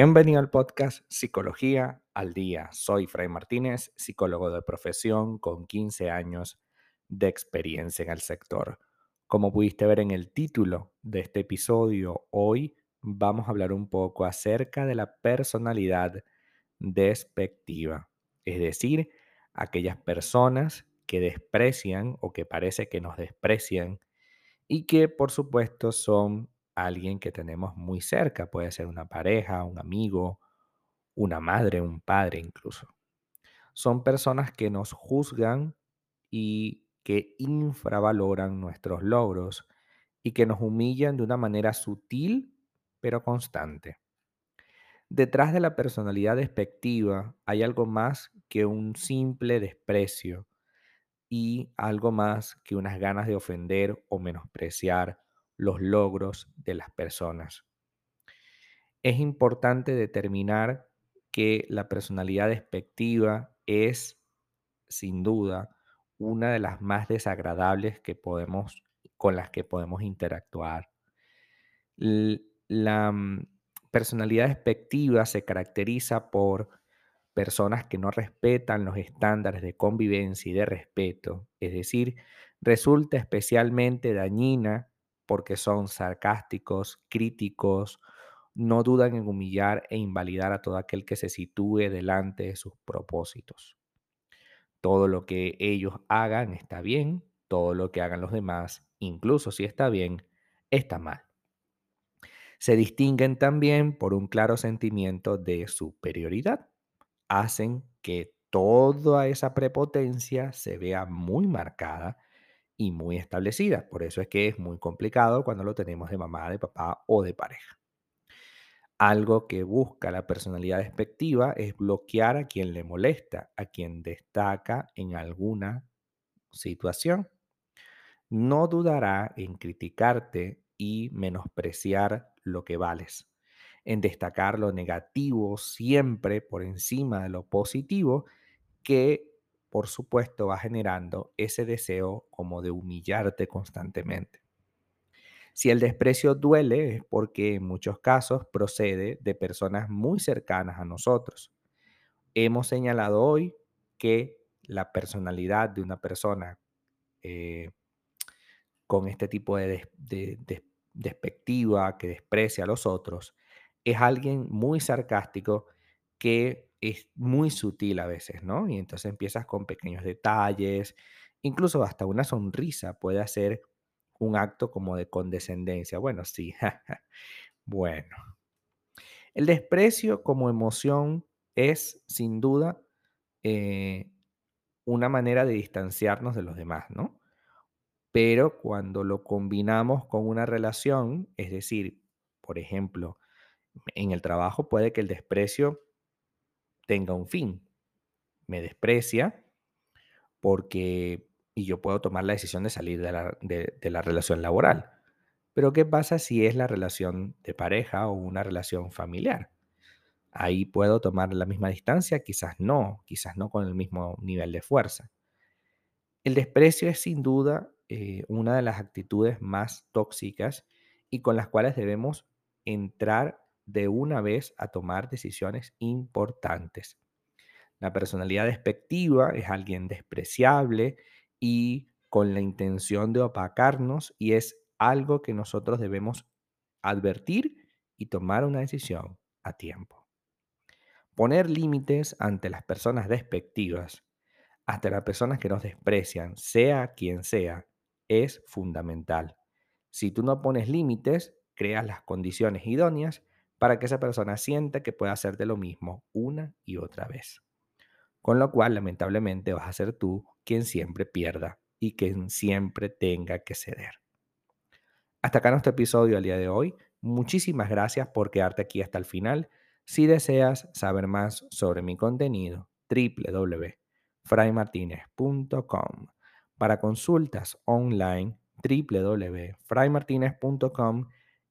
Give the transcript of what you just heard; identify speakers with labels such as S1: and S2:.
S1: Bienvenido al podcast Psicología al Día. Soy Fray Martínez, psicólogo de profesión con 15 años de experiencia en el sector. Como pudiste ver en el título de este episodio, hoy vamos a hablar un poco acerca de la personalidad despectiva, es decir, aquellas personas que desprecian o que parece que nos desprecian y que por supuesto son alguien que tenemos muy cerca, puede ser una pareja, un amigo, una madre, un padre incluso. Son personas que nos juzgan y que infravaloran nuestros logros y que nos humillan de una manera sutil pero constante. Detrás de la personalidad despectiva hay algo más que un simple desprecio y algo más que unas ganas de ofender o menospreciar los logros de las personas. Es importante determinar que la personalidad despectiva es, sin duda, una de las más desagradables que podemos, con las que podemos interactuar. La mm, personalidad despectiva se caracteriza por personas que no respetan los estándares de convivencia y de respeto, es decir, resulta especialmente dañina porque son sarcásticos, críticos, no dudan en humillar e invalidar a todo aquel que se sitúe delante de sus propósitos. Todo lo que ellos hagan está bien, todo lo que hagan los demás, incluso si está bien, está mal. Se distinguen también por un claro sentimiento de superioridad hacen que toda esa prepotencia se vea muy marcada y muy establecida. Por eso es que es muy complicado cuando lo tenemos de mamá, de papá o de pareja. Algo que busca la personalidad despectiva es bloquear a quien le molesta, a quien destaca en alguna situación. No dudará en criticarte y menospreciar lo que vales en destacar lo negativo siempre por encima de lo positivo, que por supuesto va generando ese deseo como de humillarte constantemente. Si el desprecio duele es porque en muchos casos procede de personas muy cercanas a nosotros. Hemos señalado hoy que la personalidad de una persona eh, con este tipo de, de despectiva, que desprecia a los otros, es alguien muy sarcástico que es muy sutil a veces, ¿no? Y entonces empiezas con pequeños detalles, incluso hasta una sonrisa puede hacer un acto como de condescendencia. Bueno, sí, bueno. El desprecio como emoción es sin duda eh, una manera de distanciarnos de los demás, ¿no? Pero cuando lo combinamos con una relación, es decir, por ejemplo, en el trabajo puede que el desprecio tenga un fin. Me desprecia porque, y yo puedo tomar la decisión de salir de la, de la relación laboral. Pero ¿qué pasa si es la relación de pareja o una relación familiar? Ahí puedo tomar la misma distancia, quizás no, quizás no con el mismo nivel de fuerza. El desprecio es sin duda eh, una de las actitudes más tóxicas y con las cuales debemos entrar de una vez a tomar decisiones importantes. La personalidad despectiva es alguien despreciable y con la intención de opacarnos y es algo que nosotros debemos advertir y tomar una decisión a tiempo. Poner límites ante las personas despectivas, hasta las personas que nos desprecian, sea quien sea, es fundamental. Si tú no pones límites, creas las condiciones idóneas para que esa persona sienta que puede hacerte lo mismo una y otra vez. Con lo cual, lamentablemente, vas a ser tú quien siempre pierda y quien siempre tenga que ceder. Hasta acá nuestro episodio al día de hoy. Muchísimas gracias por quedarte aquí hasta el final. Si deseas saber más sobre mi contenido, www.fraymartinez.com. Para consultas online, www.fraymartinez.com